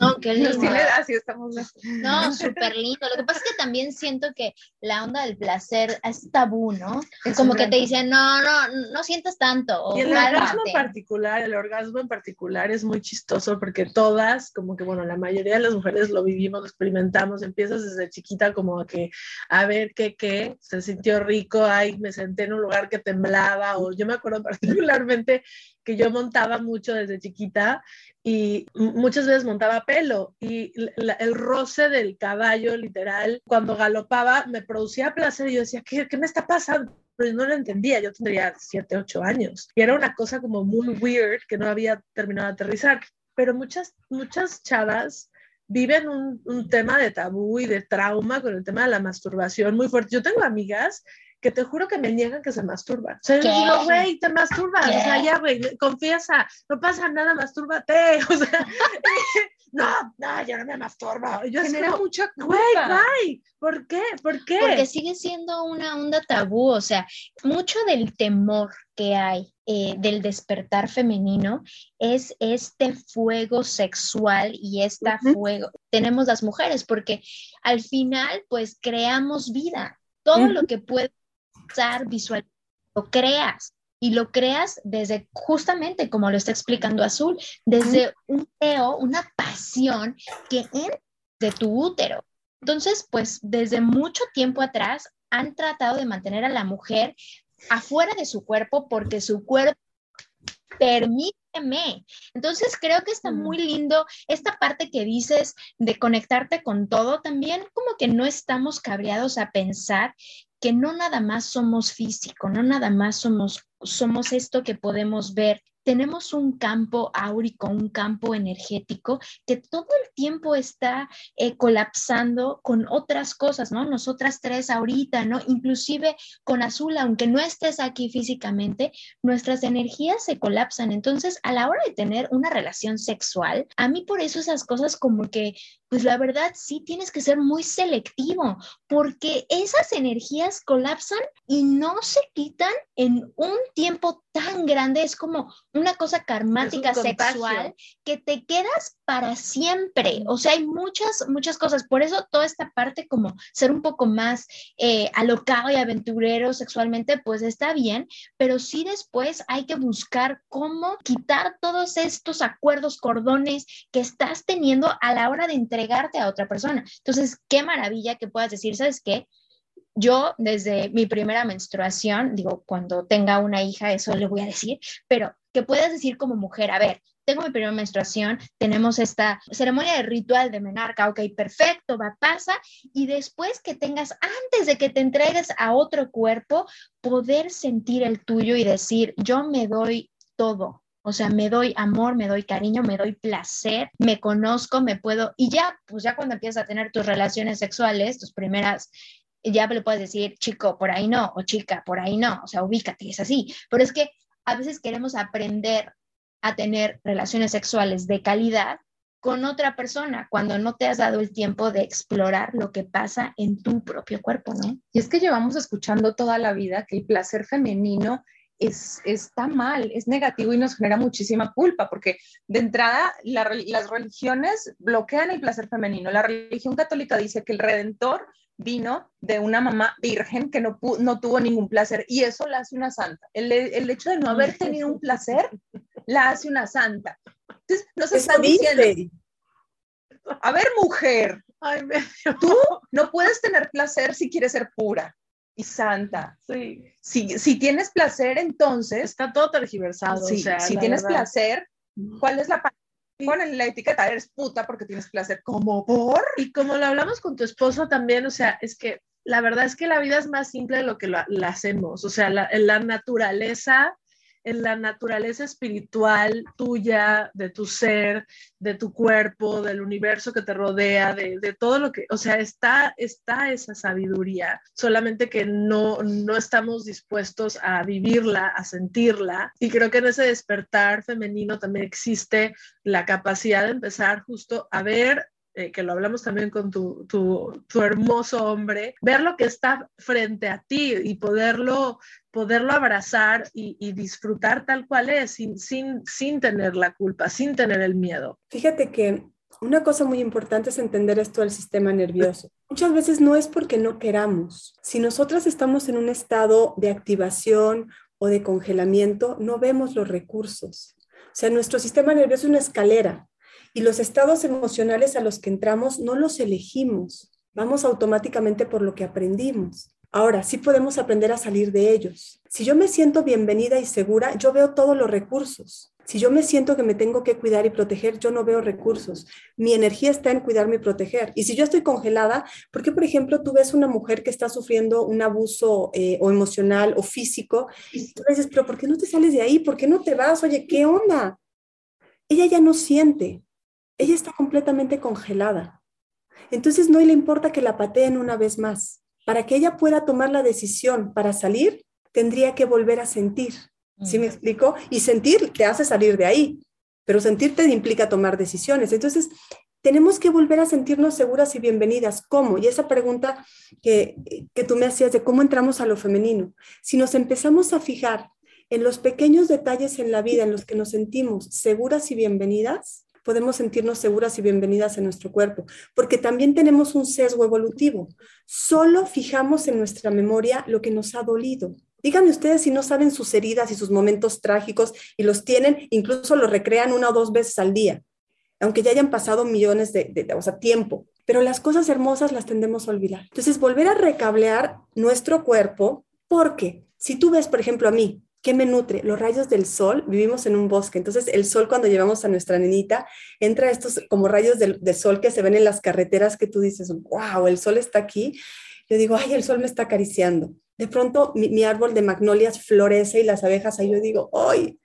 No, [laughs] qué lindo. así estamos. No, súper lindo. Lo que pasa es que también siento que la onda del placer es tabú, ¿no? Es como que te dicen, no, no, no sientas tanto. y el orgasmo en particular, el orgasmo en particular es muy chistoso porque todas, como que, bueno, la mayoría de las mujeres lo vivimos, lo experimentamos, empiezas desde chiquita como que, a ver, ¿qué, qué? Se sintió rico, ay, me senté en un lugar que temblaba, o yo me acuerdo [laughs] particularmente que yo montaba mucho desde chiquita y muchas veces montaba pelo y el roce del caballo literal cuando galopaba me producía placer y yo decía, ¿qué, qué me está pasando? Pero no lo entendía, yo tendría 7, 8 años y era una cosa como muy weird que no había terminado de aterrizar, pero muchas, muchas chavas viven un, un tema de tabú y de trauma con el tema de la masturbación muy fuerte. Yo tengo amigas que te juro que me niegan que se masturban. O sea, yo digo, güey, te masturbas, o sea, ya, güey, confiesa, no pasa nada, mastúrbate, [laughs] o sea, [laughs] no, no, yo no me masturbo. Yo Genera como, mucha culpa. Güey, ¿por qué? ¿Por qué? Porque sigue siendo una onda tabú, o sea, mucho del temor que hay eh, del despertar femenino es este fuego sexual y este fuego tenemos las mujeres, porque al final, pues creamos vida. Todo lo que puede visual, lo creas y lo creas desde justamente como lo está explicando Azul, desde un teo, una pasión que es de tu útero. Entonces, pues desde mucho tiempo atrás han tratado de mantener a la mujer afuera de su cuerpo porque su cuerpo permíteme. Entonces creo que está muy lindo esta parte que dices de conectarte con todo. También como que no estamos cabreados a pensar que no nada más somos físico, no nada más somos, somos esto que podemos ver tenemos un campo áurico, un campo energético que todo el tiempo está eh, colapsando con otras cosas, ¿no? Nosotras tres ahorita, ¿no? Inclusive con azul, aunque no estés aquí físicamente, nuestras energías se colapsan. Entonces, a la hora de tener una relación sexual, a mí por eso esas cosas como que, pues la verdad sí tienes que ser muy selectivo, porque esas energías colapsan y no se quitan en un tiempo tan grande, es como una cosa karmática sexual que te quedas para siempre. O sea, hay muchas, muchas cosas. Por eso toda esta parte como ser un poco más eh, alocado y aventurero sexualmente, pues está bien, pero sí después hay que buscar cómo quitar todos estos acuerdos, cordones que estás teniendo a la hora de entregarte a otra persona. Entonces, qué maravilla que puedas decir, ¿sabes qué? Yo desde mi primera menstruación, digo, cuando tenga una hija, eso le voy a decir, pero que puedas decir como mujer, a ver, tengo mi primera menstruación, tenemos esta ceremonia de ritual de menarca, ok, perfecto, va, pasa, y después que tengas, antes de que te entregues a otro cuerpo, poder sentir el tuyo y decir, yo me doy todo, o sea, me doy amor, me doy cariño, me doy placer, me conozco, me puedo, y ya, pues ya cuando empiezas a tener tus relaciones sexuales, tus primeras ya le puedes decir, chico, por ahí no, o chica, por ahí no, o sea, ubícate, es así. Pero es que a veces queremos aprender a tener relaciones sexuales de calidad con otra persona cuando no te has dado el tiempo de explorar lo que pasa en tu propio cuerpo, ¿no? Y es que llevamos escuchando toda la vida que el placer femenino es, está mal, es negativo y nos genera muchísima culpa, porque de entrada las religiones bloquean el placer femenino. La religión católica dice que el redentor vino de una mamá virgen que no, no tuvo ningún placer y eso la hace una santa. El, el, hecho de no haber tenido un placer la hace una santa. Entonces, nos está diciendo... A ver, mujer, Ay, me tú no puedes tener placer si quieres ser pura y santa. Sí. Si, si tienes placer, entonces, Está todo tergiversado. o sea, si tienes verdad. placer, ¿cuál es la pa- Ponen la etiqueta, eres puta porque tienes placer. ¿Cómo por? Y como lo hablamos con tu esposo también, o sea, es que la verdad es que la vida es más simple de lo que lo- la hacemos. O sea, la, la naturaleza, en la naturaleza espiritual tuya, de tu ser, de tu cuerpo, del universo que te rodea, de, de todo lo que, o sea, está, está esa sabiduría, solamente que no, no estamos dispuestos a vivirla, a sentirla. Y creo que en ese despertar femenino también existe la capacidad de empezar justo a ver eh, que lo hablamos también con tu, tu, tu hermoso hombre, ver lo que está frente a ti y poderlo, poderlo abrazar y, y disfrutar tal cual es, sin, sin, sin tener la culpa, sin tener el miedo. Fíjate que una cosa muy importante es entender esto del sistema nervioso. Muchas veces no es porque no queramos. Si nosotras estamos en un estado de activación o de congelamiento, no vemos los recursos. O sea, nuestro sistema nervioso es una escalera y los estados emocionales a los que entramos no los elegimos. Vamos automáticamente por lo que aprendimos. Ahora, sí podemos aprender a salir de ellos. Si yo me siento bienvenida y segura, yo veo todos los recursos. Si yo me siento que me tengo que cuidar y proteger, yo no veo recursos. Mi energía está en cuidarme y proteger. Y si yo estoy congelada, ¿por qué, por ejemplo, tú ves una mujer que está sufriendo un abuso eh, o emocional o físico? Y tú dices, pero ¿por qué no te sales de ahí? ¿Por qué no te vas? Oye, ¿qué onda? Ella ya no siente. Ella está completamente congelada. Entonces no le importa que la pateen una vez más. Para que ella pueda tomar la decisión para salir, tendría que volver a sentir. ¿Sí me explico? Y sentir te hace salir de ahí, pero sentirte implica tomar decisiones. Entonces, tenemos que volver a sentirnos seguras y bienvenidas. ¿Cómo? Y esa pregunta que, que tú me hacías de cómo entramos a lo femenino. Si nos empezamos a fijar en los pequeños detalles en la vida en los que nos sentimos seguras y bienvenidas, podemos sentirnos seguras y bienvenidas en nuestro cuerpo, porque también tenemos un sesgo evolutivo. Solo fijamos en nuestra memoria lo que nos ha dolido. Díganme ustedes si no saben sus heridas y sus momentos trágicos y los tienen, incluso los recrean una o dos veces al día, aunque ya hayan pasado millones de, de, de o sea, tiempo. Pero las cosas hermosas las tendemos a olvidar. Entonces, volver a recablear nuestro cuerpo, porque si tú ves, por ejemplo, a mí, ¿Qué me nutre? Los rayos del sol. Vivimos en un bosque, entonces el sol cuando llevamos a nuestra nenita entra estos como rayos de, de, sol que se ven en las carreteras que tú dices, wow, el sol está aquí. Yo digo, ay, el sol me está acariciando. De pronto mi, mi árbol de magnolias florece y las abejas ahí yo digo, ay.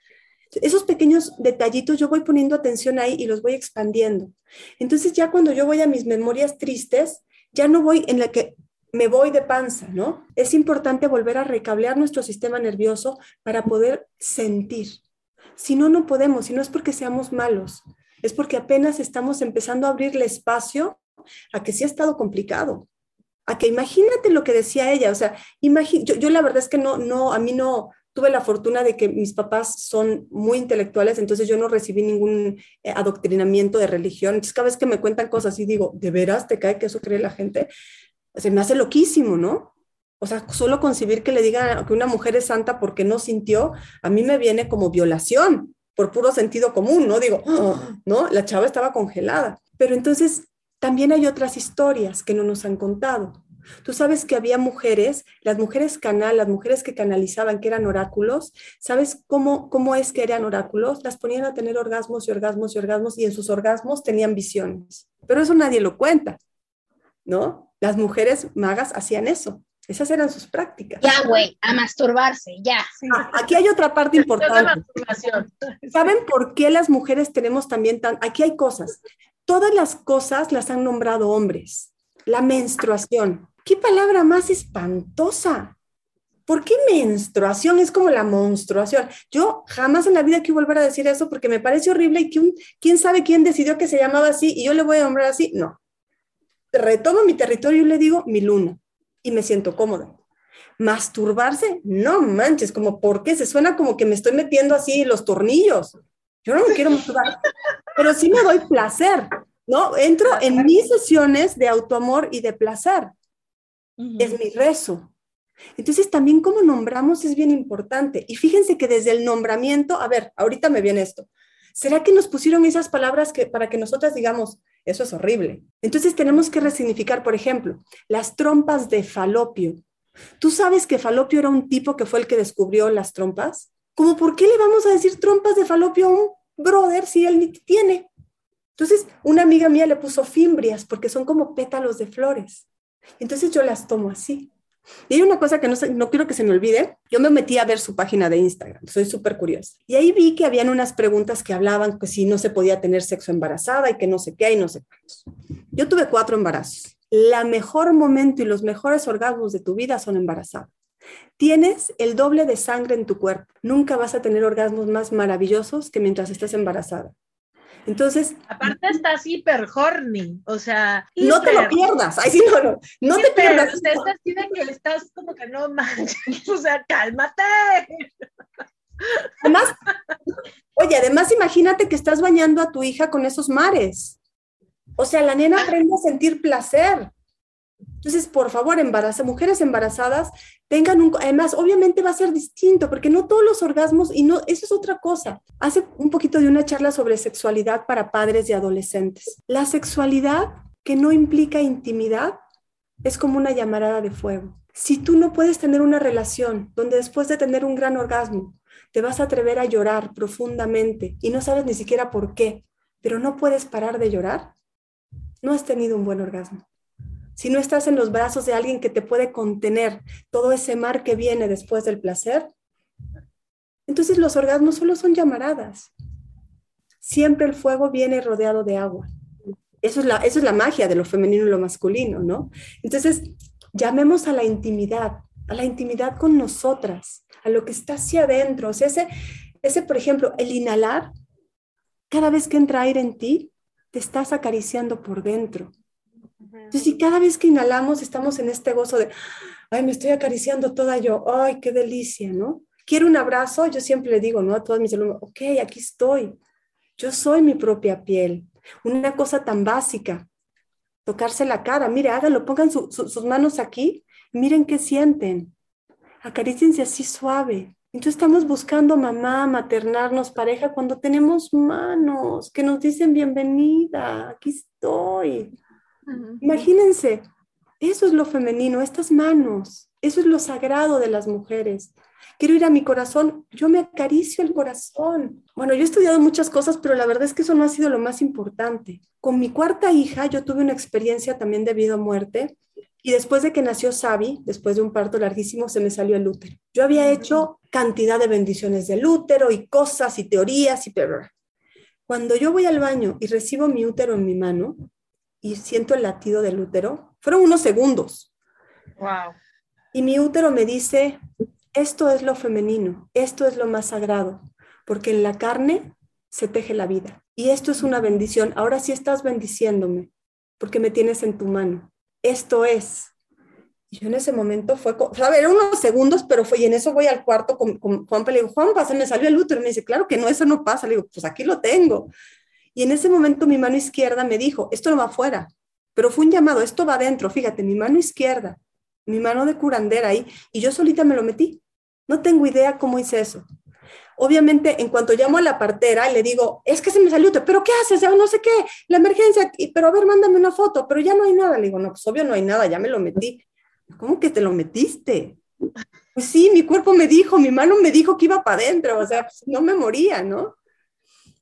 Esos pequeños detallitos yo voy poniendo atención ahí y los voy expandiendo. Entonces ya cuando yo voy a mis memorias tristes, ya no voy en la que me voy de panza, ¿no? Es importante volver a recablear nuestro sistema nervioso para poder sentir. Si no, no podemos, si no es porque seamos malos, es porque apenas estamos empezando a abrirle espacio a que sí ha estado complicado, a que imagínate lo que decía ella, o sea, yo, yo la verdad es que no, no, a mí no, tuve la fortuna de que mis papás son muy intelectuales, entonces yo no recibí ningún eh, adoctrinamiento de religión, entonces cada vez que me cuentan cosas y digo, ¿de veras te cae que eso cree la gente? Se me hace loquísimo, ¿no? O sea, solo concebir que le digan que una mujer es santa porque no sintió, a mí me viene como violación, por puro sentido común, ¿no? Digo, oh, ¿no? La chava estaba congelada. Pero entonces también hay otras historias que no nos han contado. Tú sabes que había mujeres, las mujeres canal, las mujeres que canalizaban, que eran oráculos, ¿sabes cómo, cómo es que eran oráculos? Las ponían a tener orgasmos y orgasmos y orgasmos y en sus orgasmos tenían visiones. Pero eso nadie lo cuenta, ¿no? Las mujeres magas hacían eso. Esas eran sus prácticas. Ya, güey, a masturbarse, ya. Ah, aquí hay otra parte [laughs] importante. ¿Saben por qué las mujeres tenemos también tan... Aquí hay cosas. Todas las cosas las han nombrado hombres. La menstruación. ¿Qué palabra más espantosa? ¿Por qué menstruación? Es como la menstruación. Yo jamás en la vida quiero volver a decir eso porque me parece horrible y que un, quién sabe quién decidió que se llamaba así y yo le voy a nombrar así. No, retomo mi territorio y le digo mi luna y me siento cómoda. Masturbarse, no manches, como porque se suena como que me estoy metiendo así los tornillos. Yo no me quiero masturbar, pero sí me doy placer, ¿no? Entro en mis sesiones de autoamor y de placer. Uh -huh. Es mi rezo. Entonces también cómo nombramos es bien importante. Y fíjense que desde el nombramiento, a ver, ahorita me viene esto. ¿Será que nos pusieron esas palabras que, para que nosotras digamos, Eso es horrible. Entonces tenemos que resignificar, por ejemplo, las trompas de falopio. ¿Tú sabes que falopio era un tipo que fue el que descubrió las trompas? ¿Cómo por qué le vamos a decir trompas de falopio a un brother si él ni tiene? Entonces, una amiga mía le puso fimbrias porque son como pétalos de flores. Entonces yo las tomo así. Y hay una cosa que no, no quiero que se me olvide. Yo me metí a ver su página de Instagram, soy súper curiosa. Y ahí vi que habían unas preguntas que hablaban que si no se podía tener sexo embarazada y que no sé qué y no sé cuántos. Yo tuve cuatro embarazos. La mejor momento y los mejores orgasmos de tu vida son embarazados. Tienes el doble de sangre en tu cuerpo. Nunca vas a tener orgasmos más maravillosos que mientras estés embarazada. Entonces. Aparte estás hiper horny, o sea. No te lo pierdas. Ay, sí, no, no. No te pierdas. Usted estás, que estás como que no manches, [laughs] o sea, cálmate. Además, oye, además imagínate que estás bañando a tu hija con esos mares. O sea, la nena aprende a sentir placer. Entonces, por favor, embaraza, mujeres embarazadas tengan un, además, obviamente va a ser distinto, porque no todos los orgasmos, y no, eso es otra cosa. Hace un poquito de una charla sobre sexualidad para padres y adolescentes. La sexualidad que no implica intimidad es como una llamarada de fuego. Si tú no puedes tener una relación donde después de tener un gran orgasmo te vas a atrever a llorar profundamente y no sabes ni siquiera por qué, pero no puedes parar de llorar, no has tenido un buen orgasmo si no estás en los brazos de alguien que te puede contener todo ese mar que viene después del placer, entonces los orgasmos solo son llamaradas. Siempre el fuego viene rodeado de agua. Eso es la, eso es la magia de lo femenino y lo masculino, ¿no? Entonces, llamemos a la intimidad, a la intimidad con nosotras, a lo que está hacia adentro. O sea, ese, ese, por ejemplo, el inhalar, cada vez que entra aire en ti, te estás acariciando por dentro entonces, si cada vez que inhalamos estamos en este gozo de, ay, me estoy acariciando toda yo, ay, qué delicia, ¿no? Quiero un abrazo, yo siempre le digo, ¿no? A todas mis alumnos, ok, aquí estoy. Yo soy mi propia piel. Una cosa tan básica, tocarse la cara. Mire, háganlo, pongan sus manos aquí, miren qué sienten. Acaríciense así suave. Entonces estamos buscando mamá, maternarnos, pareja, cuando tenemos manos que nos dicen bienvenida, aquí estoy. Imagínense, eso es lo femenino, estas manos, eso es lo sagrado de las mujeres. Quiero ir a mi corazón, yo me acaricio el corazón. Bueno, yo he estudiado muchas cosas, pero la verdad es que eso no ha sido lo más importante. Con mi cuarta hija yo tuve una experiencia también de vida o muerte y después de que nació Sabi, después de un parto larguísimo, se me salió el útero. Yo había hecho cantidad de bendiciones del útero y cosas y teorías y... Cuando yo voy al baño y recibo mi útero en mi mano, y siento el latido del útero. Fueron unos segundos. Wow. Y mi útero me dice, esto es lo femenino, esto es lo más sagrado, porque en la carne se teje la vida. Y esto es una bendición. Ahora sí estás bendiciéndome, porque me tienes en tu mano. Esto es. Y yo en ese momento fue, a ver, unos segundos, pero fue, y en eso voy al cuarto con, con Juanpa, le digo, Juanpa, se me salió el útero. Y me dice, claro que no, eso no pasa. Le digo, pues aquí lo tengo. Y en ese momento mi mano izquierda me dijo, esto no va afuera, pero fue un llamado, esto va adentro, fíjate, mi mano izquierda, mi mano de curandera ahí, y yo solita me lo metí. No tengo idea cómo hice eso. Obviamente, en cuanto llamo a la partera le digo, es que se me salió, pero ¿qué haces? No sé qué, la emergencia, pero a ver, mándame una foto, pero ya no hay nada. Le digo, no, pues obvio no hay nada, ya me lo metí. ¿Cómo que te lo metiste? Pues sí, mi cuerpo me dijo, mi mano me dijo que iba para adentro, o sea, pues no me moría, ¿no?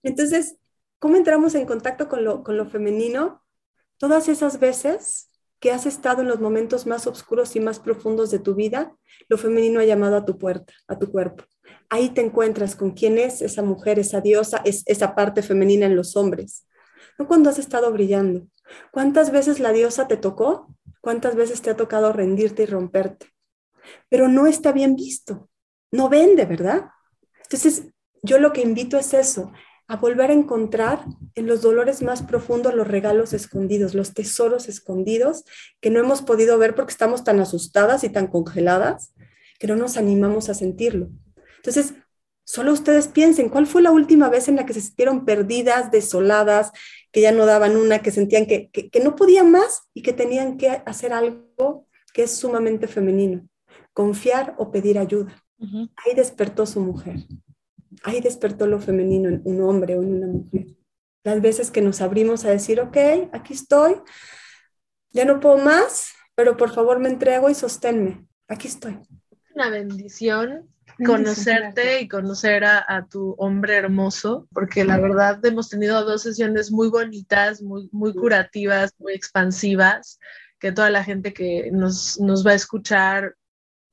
Entonces, ¿Cómo entramos en contacto con lo, con lo femenino? Todas esas veces que has estado en los momentos más oscuros y más profundos de tu vida, lo femenino ha llamado a tu puerta, a tu cuerpo. Ahí te encuentras con quién es esa mujer, esa diosa, es, esa parte femenina en los hombres. No cuando has estado brillando. ¿Cuántas veces la diosa te tocó? ¿Cuántas veces te ha tocado rendirte y romperte? Pero no está bien visto. No vende, ¿verdad? Entonces, yo lo que invito es eso, a volver a encontrar en los dolores más profundos los regalos escondidos, los tesoros escondidos que no hemos podido ver porque estamos tan asustadas y tan congeladas que no nos animamos a sentirlo. Entonces, solo ustedes piensen, ¿cuál fue la última vez en la que se sintieron perdidas, desoladas, que ya no daban una, que sentían que, no podían más y que tenían que hacer algo que es sumamente femenino? Confiar o pedir ayuda. Ahí despertó su mujer ahí despertó lo femenino en un hombre o en una mujer. las veces que nos abrimos a decir, ok, aquí estoy, ya no puedo más, pero por favor me entrego y sosténme, aquí estoy. Una bendición conocerte y conocer a, tu hombre hermoso, porque la verdad hemos tenido dos sesiones muy bonitas, muy, muy curativas, muy expansivas, que toda la gente que nos, nos va a escuchar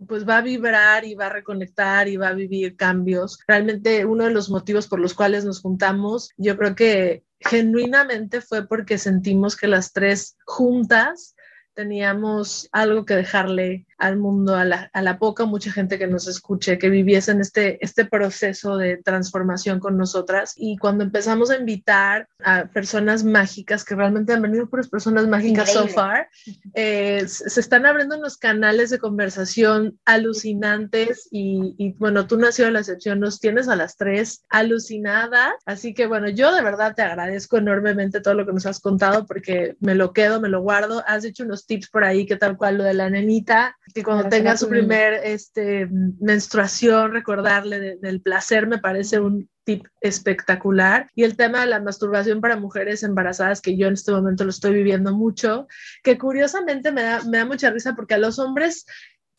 pues va a vibrar y va a reconectar y va a vivir cambios. Realmente uno de los motivos por los cuales nos juntamos, yo creo que genuinamente fue porque sentimos que las tres juntas teníamos algo que dejarle al mundo, a la, a la, poca mucha gente que nos escuche, que viviesen este, este proceso de transformación con nosotras. Y cuando empezamos a invitar a personas mágicas, que realmente han venido por personas mágicas so far, eh, se están abriendo unos canales de conversación alucinantes y, y, bueno, tú nació de la excepción, nos tienes a las tres alucinadas. Así que bueno, yo de verdad te agradezco enormemente todo lo que nos has contado porque me lo quedo, me lo guardo. Has hecho unos tips por ahí que tal cual lo de la nenita que cuando tenga su primer este, menstruación, recordarle del placer me parece un tip espectacular. Y el tema de la masturbación para mujeres embarazadas, que yo en este momento lo estoy viviendo mucho, que curiosamente me da, me da mucha risa porque a los hombres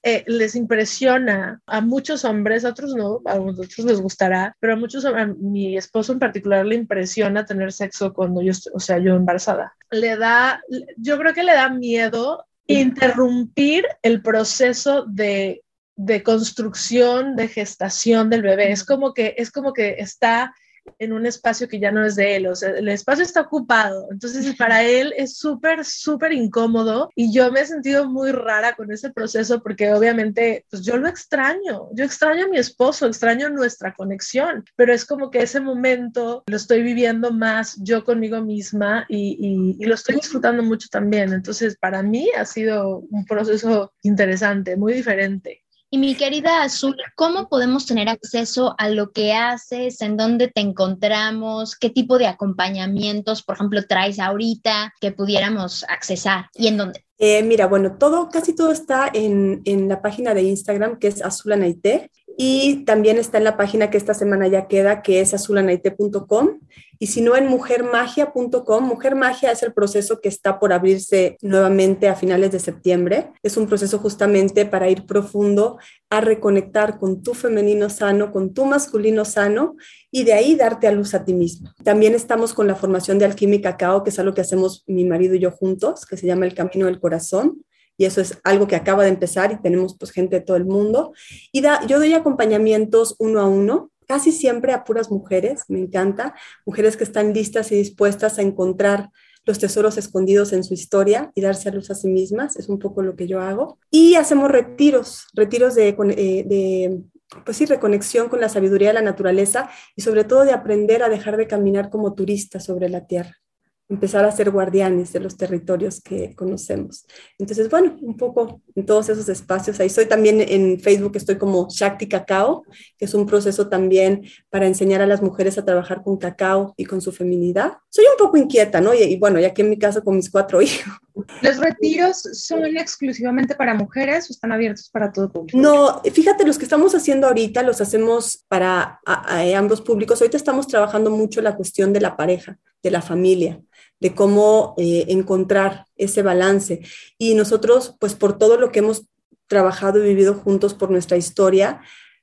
eh, les impresiona a muchos hombres, a otros no, a otros les gustará, pero a muchos, a mi esposo en particular le impresiona tener sexo cuando yo, o sea, yo embarazada. Le da, yo creo que le da miedo interrumpir el proceso de, de construcción, de gestación del bebé. Es como que, es como que está en un espacio que ya no es de él, o sea, el espacio está ocupado, entonces [laughs] para él es súper, súper incómodo y yo me he sentido muy rara con ese proceso porque obviamente, pues yo lo extraño, yo extraño a mi esposo, extraño nuestra conexión, pero es como que ese momento lo estoy viviendo más yo conmigo misma y, y lo estoy disfrutando mucho también, entonces para mí ha sido un proceso interesante, muy diferente. Y mi querida Azul, ¿cómo podemos tener acceso a lo que haces? ¿En dónde te encontramos? ¿Qué tipo de acompañamientos, por ejemplo, traes ahorita que pudiéramos accesar? ¿Y en dónde? Eh, mira, bueno, todo, casi todo está en, en, la página de Instagram que es Azulanaite y también está en la página que esta semana ya queda que es azulanaite.com y si no en mujermagia.com. Mujer Magia es el proceso que está por abrirse nuevamente a finales de septiembre. Es un proceso justamente para ir profundo a reconectar con tu femenino sano, con tu masculino sano y de ahí darte a luz a ti mismo. También estamos con la formación de alquímica cacao, que es algo que hacemos mi marido y yo juntos, que se llama El Camino del Corazón y eso es algo que acaba de empezar y tenemos pues gente de todo el mundo. Y yo doy acompañamientos uno a uno casi siempre a puras mujeres, me encanta, mujeres que están listas y dispuestas a encontrar los tesoros escondidos en su historia y darse a luz a sí mismas, es un poco lo que yo hago. Y hacemos retiros, retiros de, eh, de pues sí, reconexión con la sabiduría de la naturaleza y sobre todo de aprender a dejar de caminar como turista sobre la tierra empezar a ser guardianes de los territorios que conocemos. Entonces, bueno, un poco en todos esos espacios. Ahí estoy también en Facebook, estoy como Shakti Cacao, que es un proceso también para enseñar a las mujeres a trabajar con cacao y con su feminidad. Soy un poco inquieta, ¿no? Y, bueno, ya que en mi caso con mis cuatro [laughs] hijos. ¿Los retiros son exclusivamente para mujeres o están abiertos para todo público? No, fíjate, los que estamos haciendo ahorita los hacemos para ambos públicos. Ahorita estamos trabajando mucho la cuestión de la pareja, de la familia de cómo eh, encontrar ese balance. Y nosotros, pues por todo lo que hemos trabajado y vivido juntos por nuestra historia,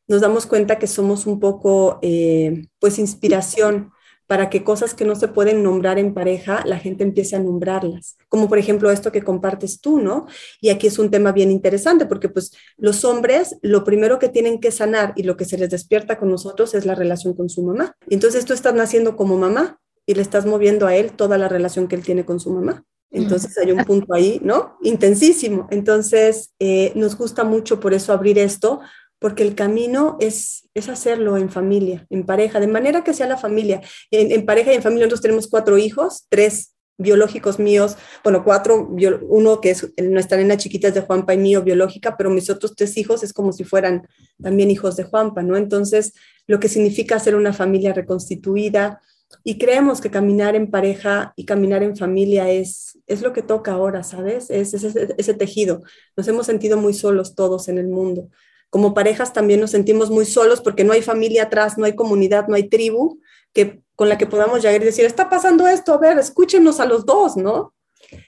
nos damos cuenta que somos un poco, eh, pues, inspiración para que cosas que no se pueden nombrar en pareja, la gente empiece a nombrarlas. Como por ejemplo esto que compartes tú, ¿no? Y aquí es un tema bien interesante porque pues los hombres lo primero que tienen que sanar y lo que se les despierta con nosotros es la relación con su mamá. Entonces tú estás naciendo como mamá, y le estás moviendo a él toda la relación que él tiene con su mamá. Entonces hay un punto ahí, ¿no? Intensísimo. Entonces eh, nos gusta mucho por eso abrir esto, porque el camino es, es hacerlo en familia, en pareja, de manera que sea la familia. En, pareja y en familia nosotros tenemos cuatro hijos, tres biológicos míos, bueno, cuatro, uno que es nuestra nena chiquita es de Juanpa y mío biológica, pero mis otros tres hijos es como si fueran también hijos de Juanpa, ¿no? Entonces, lo que significa ser una familia reconstituida, y creemos que caminar en pareja y caminar en familia es, es lo que toca ahora, ¿sabes? Es, ese tejido. Nos hemos sentido muy solos todos en el mundo. Como parejas también nos sentimos muy solos porque no hay familia atrás, no hay comunidad, no hay tribu que con la que podamos llegar y decir, está pasando esto, a ver, escúchenos a los dos, ¿no?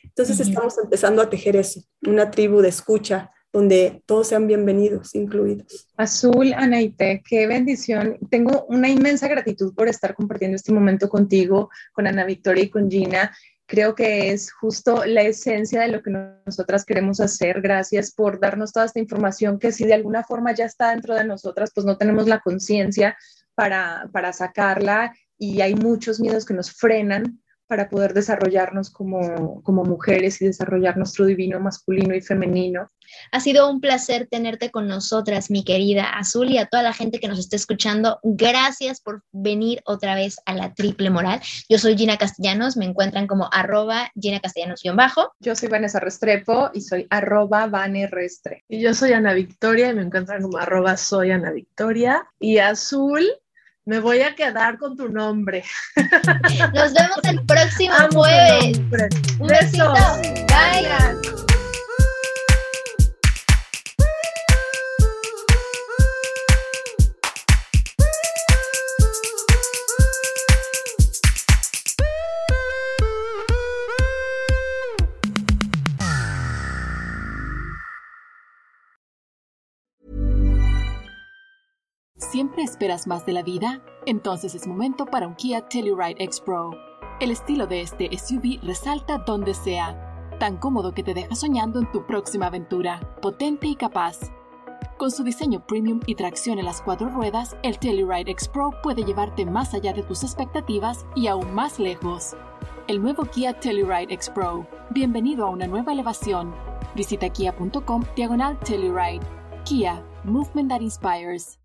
Entonces estamos empezando a tejer eso, una tribu de escucha donde todos sean bienvenidos, incluidos. Azul, Anaite, qué bendición. Tengo una inmensa gratitud por estar compartiendo este momento contigo, con Ana Victoria y con Gina. Creo que es justo la esencia de lo que nosotras queremos hacer. Gracias por darnos toda esta información que si de alguna forma ya está dentro de nosotras, pues no tenemos la conciencia para, para sacarla y hay muchos miedos que nos frenan para poder desarrollarnos como, como mujeres y desarrollar nuestro divino masculino y femenino. Ha sido un placer tenerte con nosotras, mi querida Azul, y a toda la gente que nos está escuchando. Gracias por venir otra vez a la triple moral. Yo soy Gina Castellanos, me encuentran como arroba Gina Castellanos-bajo. Yo soy Vanessa Restrepo y soy arroba Vane Restre. Y yo soy Ana Victoria y me encuentran como arroba soy Ana Victoria. Y Azul, me voy a quedar con tu nombre. Nos vemos el próximo jueves. Un besito. Bye. ¿Siempre esperas más de la vida? Entonces es momento para un Kia Telluride X Pro. El estilo de este SUV resalta donde sea, tan cómodo que te deja soñando en tu próxima aventura, potente y capaz. Con su diseño premium y tracción en las cuatro ruedas, el Telluride X Pro puede llevarte más allá de tus expectativas y aún más lejos. El nuevo Kia Telluride X Pro. Bienvenido a una nueva elevación. Visita kia.com diagonal Telluride. Kia, movement that inspires.